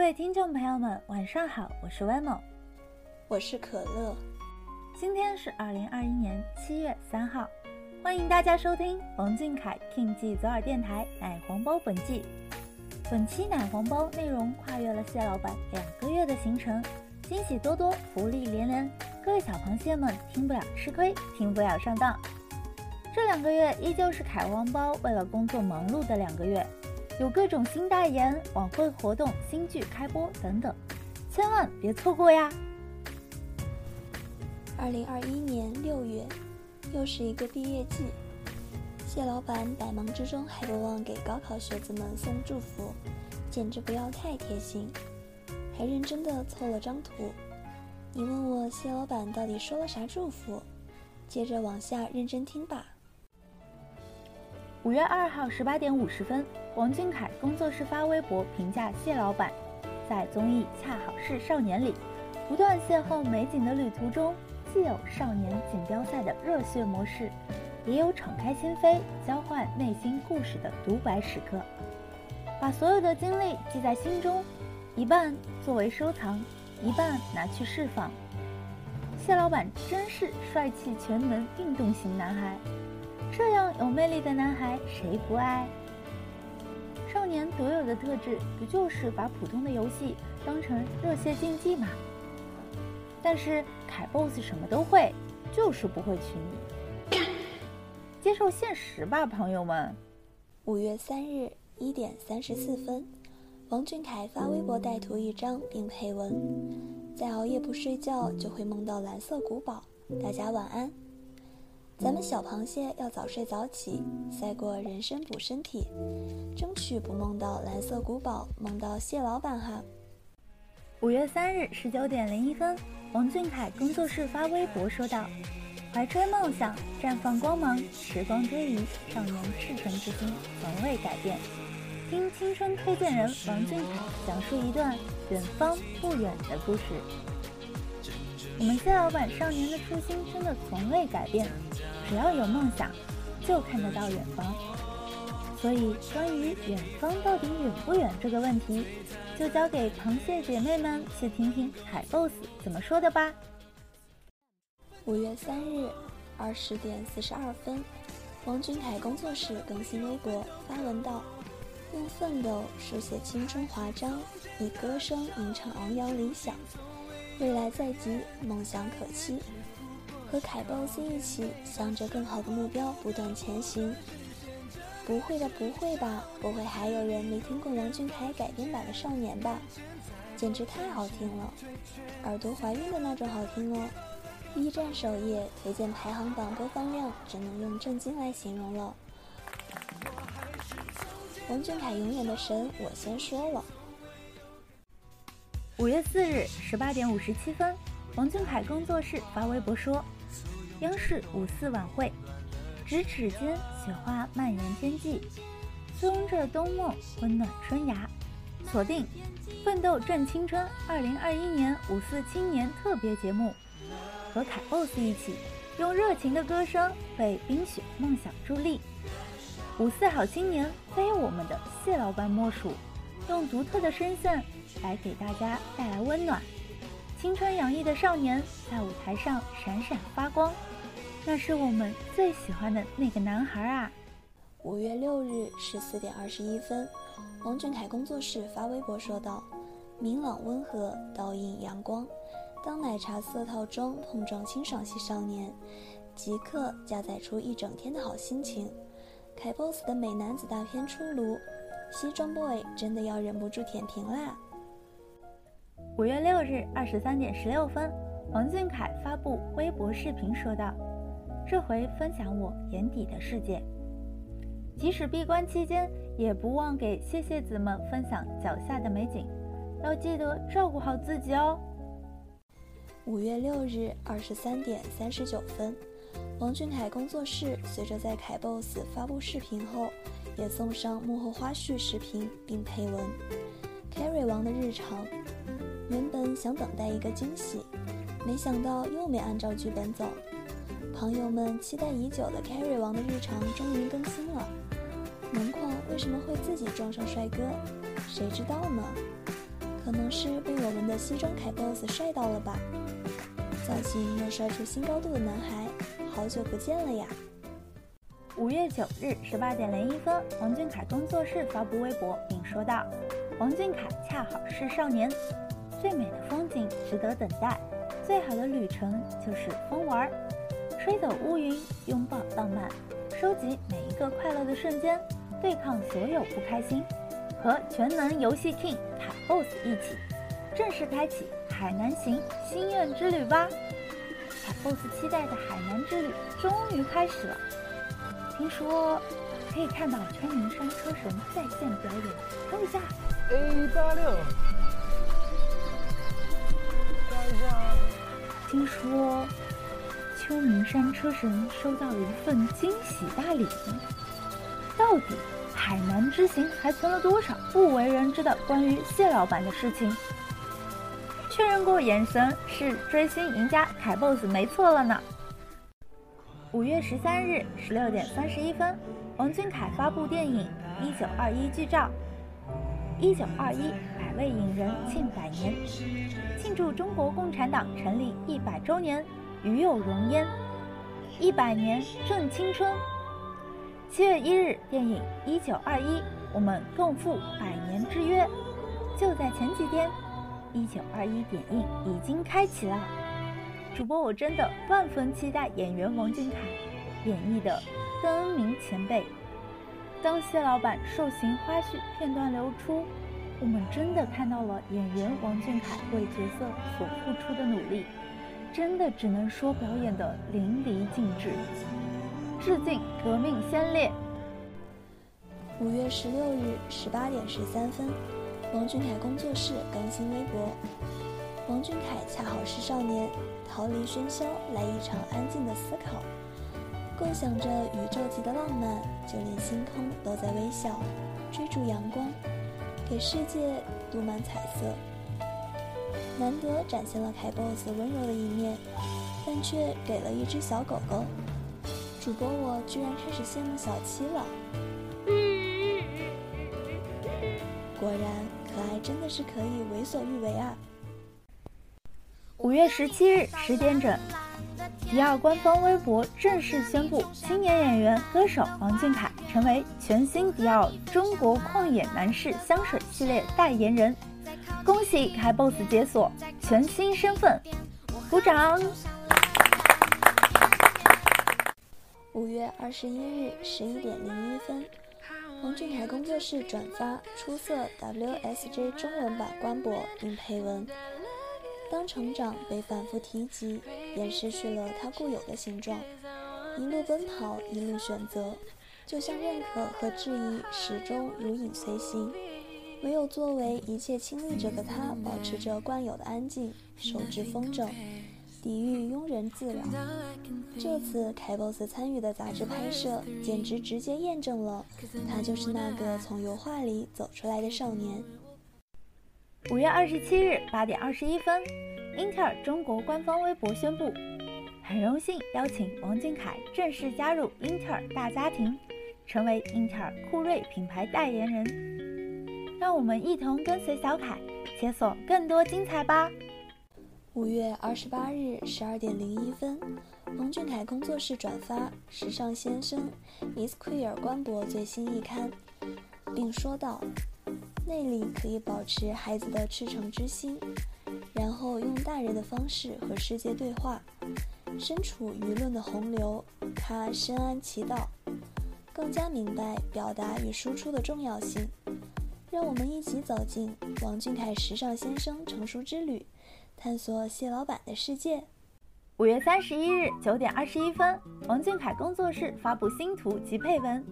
各位听众朋友们，晚上好，我是 Wemo，我是可乐。今天是二零二一年七月三号，欢迎大家收听王俊凯 King 记左耳电台奶黄包本季。本期奶黄包内容跨越了蟹老板两个月的行程，惊喜多多，福利连连。各位小螃蟹们，听不了吃亏，听不了上当。这两个月依旧是凯王包为了工作忙碌的两个月，有各种新代言、晚会活动、新剧开播等等，千万别错过呀！二零二一年六月，又是一个毕业季，谢老板百忙之中还不忘给高考学子们送祝福，简直不要太贴心，还认真的凑了张图。你问我谢老板到底说了啥祝福？接着往下认真听吧。五月二号十八点五十分，王俊凯工作室发微博评价谢老板，在综艺《恰好是少年》里，不断邂逅美景的旅途中，既有少年锦标赛的热血模式，也有敞开心扉、交换内心故事的独白时刻。把所有的经历记在心中，一半作为收藏。一半拿去释放。谢老板真是帅气全能运动型男孩，这样有魅力的男孩谁不爱？少年独有的特质不就是把普通的游戏当成热血竞技吗？但是凯 boss 什么都会，就是不会娶你。接受现实吧，朋友们。五月三日一点三十四分。王俊凯发微博带图一张，并配文：“再熬夜不睡觉，就会梦到蓝色古堡。大家晚安。咱们小螃蟹要早睡早起，赛过人参补身体，争取不梦到蓝色古堡，梦到蟹老板哈。”五月三日十九点零一分，王俊凯工作室发微博说道：“怀揣梦想，绽放光芒，时光追忆，少年赤诚之心从未改变。”听青春推荐人王俊凯讲述一段远方不远的故事。我们蟹老板少年的初心真的从未改变，只要有梦想，就看得到远方。所以，关于远方到底远不远这个问题，就交给螃蟹姐妹们去听听海 boss 怎么说的吧。五月三日二十点四十二分，王俊凯工作室更新微博发文道。用奋斗书写青春华章，以歌声吟唱昂扬理想。未来在即，梦想可期。和凯 boss 一起，向着更好的目标不断前行。不会的，不会吧？不会还有人没听过王俊凯改编版的《少年》吧？简直太好听了，耳朵怀孕的那种好听哦！B 站首页推荐排行榜播放量，只能用震惊来形容了。王俊凯永远的神，我先说了。五月四日十八点五十七分，王俊凯工作室发微博说：“央视五四晚会，咫尺间雪花蔓延天际，拥着冬梦温暖春芽。锁定《奋斗正青春》二零二一年五四青年特别节目，和凯 boss 一起，用热情的歌声为冰雪梦想助力。”五四好青年非我们的谢老板莫属，用独特的声线来给大家带来温暖。青春洋溢的少年在舞台上闪闪发光，那是我们最喜欢的那个男孩啊！五月六日十四点二十一分，王俊凯工作室发微博说道：“明朗温和，倒映阳光，当奶茶色套装碰撞清爽系少年，即刻加载出一整天的好心情。凯 boss 的美男子大片出炉，西装 boy 真的要忍不住舔屏啦！五月六日二十三点十六分，王俊凯发布微博视频说道：“这回分享我眼底的世界，即使闭关期间，也不忘给谢谢子们分享脚下的美景，要记得照顾好自己哦。”五月六日二十三点三十九分，王俊凯工作室随着在凯 boss 发布视频后，也送上幕后花絮视频，并配文：“Carry 王的日常。”原本想等待一个惊喜，没想到又没按照剧本走。朋友们期待已久的 Carry 王的日常终于更新了。门框为什么会自己撞上帅哥？谁知道呢？可能是被我们的西装凯 boss 帅到了吧？造型又帅出新高度的男孩，好久不见了呀！五月九日十八点零一分，王俊凯工作室发布微博，并说道：“王俊凯恰好是少年。”最美的风景值得等待，最好的旅程就是疯玩，吹走乌云，拥抱浪漫，收集每一个快乐的瞬间，对抗所有不开心，和全能游戏 king 凯 boss 一起，正式开启海南行心愿之旅吧！凯 boss 期待的海南之旅终于开始了，听说可以看到秋名山车神在线表演，等一下，A 八六。听说秋名山车神收到了一份惊喜大礼，到底海南之行还存了多少不为人知的关于谢老板的事情？确认过眼神是追星赢家凯 boss 没错了呢。五月十三日十六点三十一分，王俊凯发布电影《一九二一》剧照，一九二一。百位影人庆百年，庆祝中国共产党成立一百周年，与有荣焉。一百年正青春。七月一日，电影《一九二一》，我们共赴百年之约。就在前几天，《一九二一》点映已经开启了。主播我真的万分期待演员王俊凯演绎的邓恩铭前辈。当谢老板受刑花絮片段流出。我们真的看到了演员王俊凯为角色所付出的努力，真的只能说表演的淋漓尽致。致敬革命先烈。五月十六日十八点十三分，王俊凯工作室更新微博：王俊凯恰好是少年，逃离喧嚣，来一场安静的思考，共享着宇宙级的浪漫，就连星空都在微笑，追逐阳光。给世界镀满彩色，难得展现了凯 boss 温柔的一面，但却给了一只小狗狗。主播我居然开始羡慕小七了。果然，可爱真的是可以为所欲为啊！五月十七日十点整。迪奥官方微博正式宣布，青年演员、歌手王俊凯成为全新迪奥中国旷野男士香水系列代言人。恭喜凯 boss 解锁全新身份，鼓掌！五月二十一日十一点零一分，王俊凯工作室转发“出色 WSJ” 中文版官博，并配文。当成长被反复提及，便失去了它固有的形状。一路奔跑，一路选择，就像认可和质疑始终如影随形。唯有作为一切亲历者的他，保持着惯有的安静，手执风筝，抵御庸人自扰。这次凯 boss 参与的杂志拍摄，简直直接验证了他就是那个从油画里走出来的少年。五月二十七日八点二十一分，英特尔中国官方微博宣布，很荣幸邀请王俊凯正式加入英特尔大家庭，成为英特尔酷睿品牌代言人。让我们一同跟随小凯，解锁更多精彩吧！五月二十八日十二点零一分，王俊凯工作室转发《时尚先生 Miss Queer》官博最新一刊，并说道。内里可以保持孩子的赤诚之心，然后用大人的方式和世界对话。身处舆论的洪流，他深谙其道，更加明白表达与输出的重要性。让我们一起走进王俊凯时尚先生成熟之旅，探索谢老板的世界。五月三十一日九点二十一分，王俊凯工作室发布新图及配文，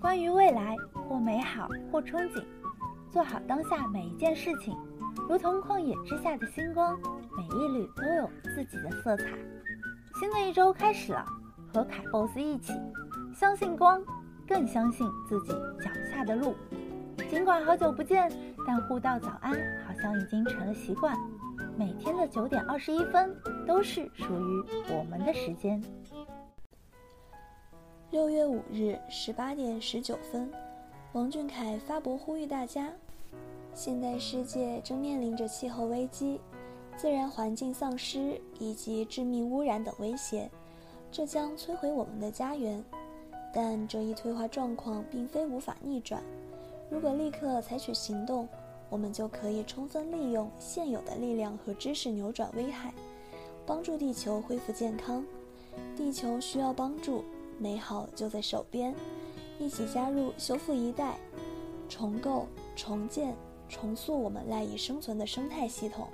关于未来，或美好，或憧憬，做好当下每一件事情，如同旷野之下的星光，每一缕都有自己的色彩。新的一周开始了，和凯 boss 一起，相信光，更相信自己脚下的路。尽管好久不见，但互道早安好像已经成了习惯。每天的九点二十一分都是属于我们的时间。六月五日十八点十九分，王俊凯发博呼吁大家：现代世界正面临着气候危机。自然环境丧失以及致命污染等威胁，这将摧毁我们的家园。但这一退化状况并非无法逆转。如果立刻采取行动，我们就可以充分利用现有的力量和知识扭转危害，帮助地球恢复健康。地球需要帮助，美好就在手边。一起加入修复一代，重构、重建、重塑我们赖以生存的生态系统。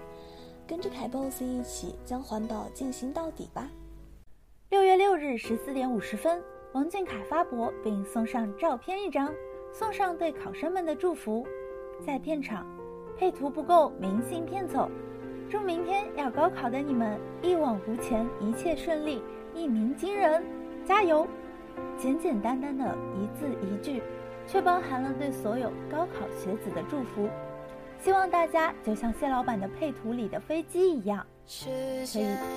跟着凯 boss 一起将环保进行到底吧。六月六日十四点五十分，王俊凯发博并送上照片一张，送上对考生们的祝福。在片场，配图不够，明信片走。祝明天要高考的你们一往无前，一切顺利，一鸣惊人，加油！简简单单的一字一句，却包含了对所有高考学子的祝福。希望大家就像谢老板的配图里的飞机一样，可以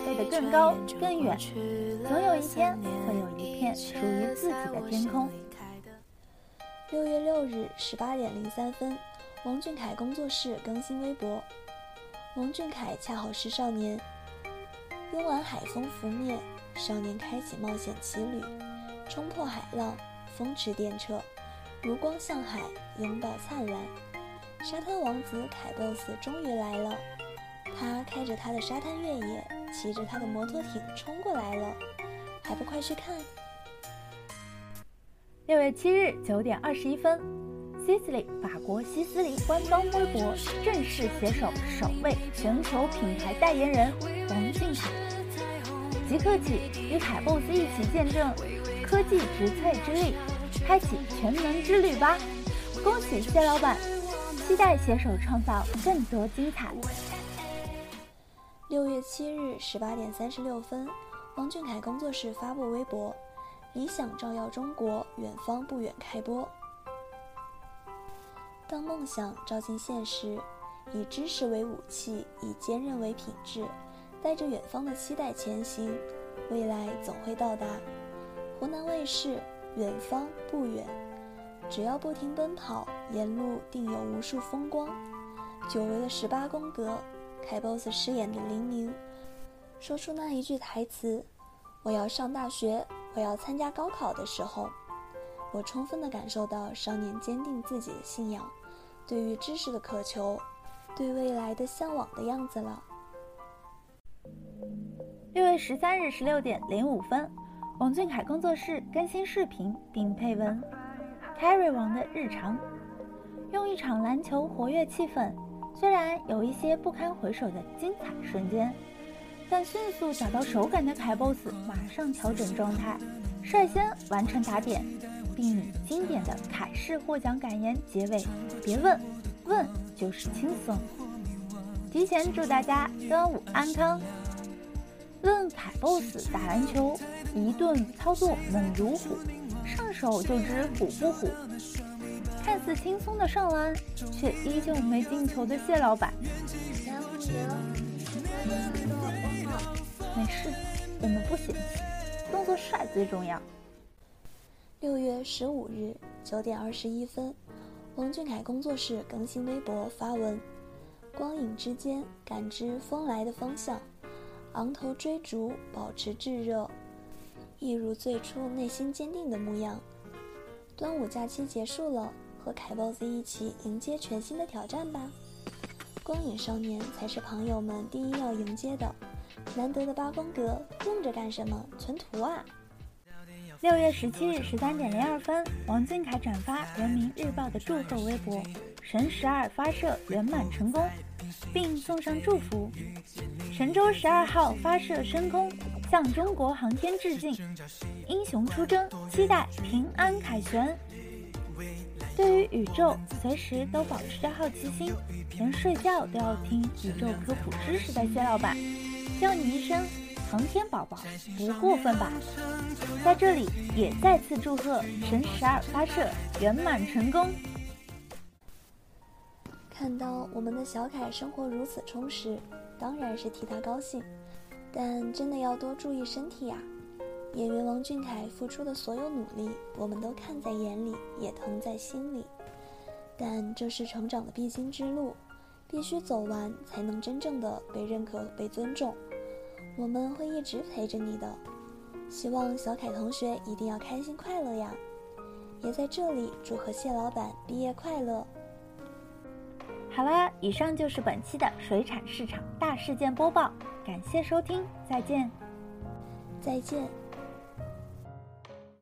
飞得更高更远，总有一天会有一片属于自己的天空。六月六日十八点零三分，王俊凯工作室更新微博。王俊凯恰好是少年，慵懒海风拂面，少年开启冒险奇旅，冲破海浪，风驰电掣，如光向海，拥抱灿烂。沙滩王子凯 boss 终于来了，他开着他的沙滩越野，骑着他的摩托艇冲过来了，还不快去看？六月七日九点二十一分，s i c i l y 法国西斯黎官方微博正式携手首位全球品牌代言人王俊凯，即刻起与凯 boss 一起见证科技植萃之力，开启全能之旅吧！恭喜谢老板！期待携手创造更多精彩。六月七日十八点三十六分，王俊凯工作室发布微博：“理想照耀中国，远方不远开播。当梦想照进现实，以知识为武器，以坚韧为品质，带着远方的期待前行，未来总会到达。”湖南卫视，远方不远。只要不停奔跑，沿路定有无数风光。久违的十八宫格，凯 boss 饰演的黎明，说出那一句台词：“我要上大学，我要参加高考”的时候，我充分的感受到少年坚定自己的信仰，对于知识的渴求，对未来的向往的样子了。六月十三日十六点零五分，王俊凯工作室更新视频并配文。Harry 王的日常，用一场篮球活跃气氛。虽然有一些不堪回首的精彩瞬间，但迅速找到手感的凯 boss 马上调整状态，率先完成打点，并以经典的凯式获奖感言结尾：“别问，问就是轻松。”提前祝大家端午安康。论凯 boss 打篮球，一顿操作猛如虎。手就知虎不虎，看似轻松的上篮，却依旧没进球的谢老板。没事，我们不嫌弃，动作帅最重要。六月十五日九点二十一分，王俊凯工作室更新微博发文：光影之间感知风来的方向，昂头追逐，保持炙热。一如最初内心坚定的模样。端午假期结束了，和凯 boss 一起迎接全新的挑战吧！光影少年才是朋友们第一要迎接的。难得的八宫格用着干什么？存图啊！六月十七日十三点零二分，王俊凯转发人民日报的祝贺微博，神十二发射圆满成功，并送上祝福。神舟十二号发射升空，向中国航天致敬，英雄出征，期待平安凯旋。对于宇宙，随时都保持着好奇心，连睡觉都要听宇宙科普知识的谢老板，叫你一声。航天宝宝不过分吧？在这里也再次祝贺神十二发射圆满成功。看到我们的小凯生活如此充实，当然是替他高兴。但真的要多注意身体呀！演员王俊凯付出的所有努力，我们都看在眼里，也疼在心里。但这是成长的必经之路，必须走完，才能真正的被认可、被尊重。我们会一直陪着你的，希望小凯同学一定要开心快乐呀！也在这里祝贺谢老板毕业快乐。好了，以上就是本期的水产市场大事件播报，感谢收听，再见，再见。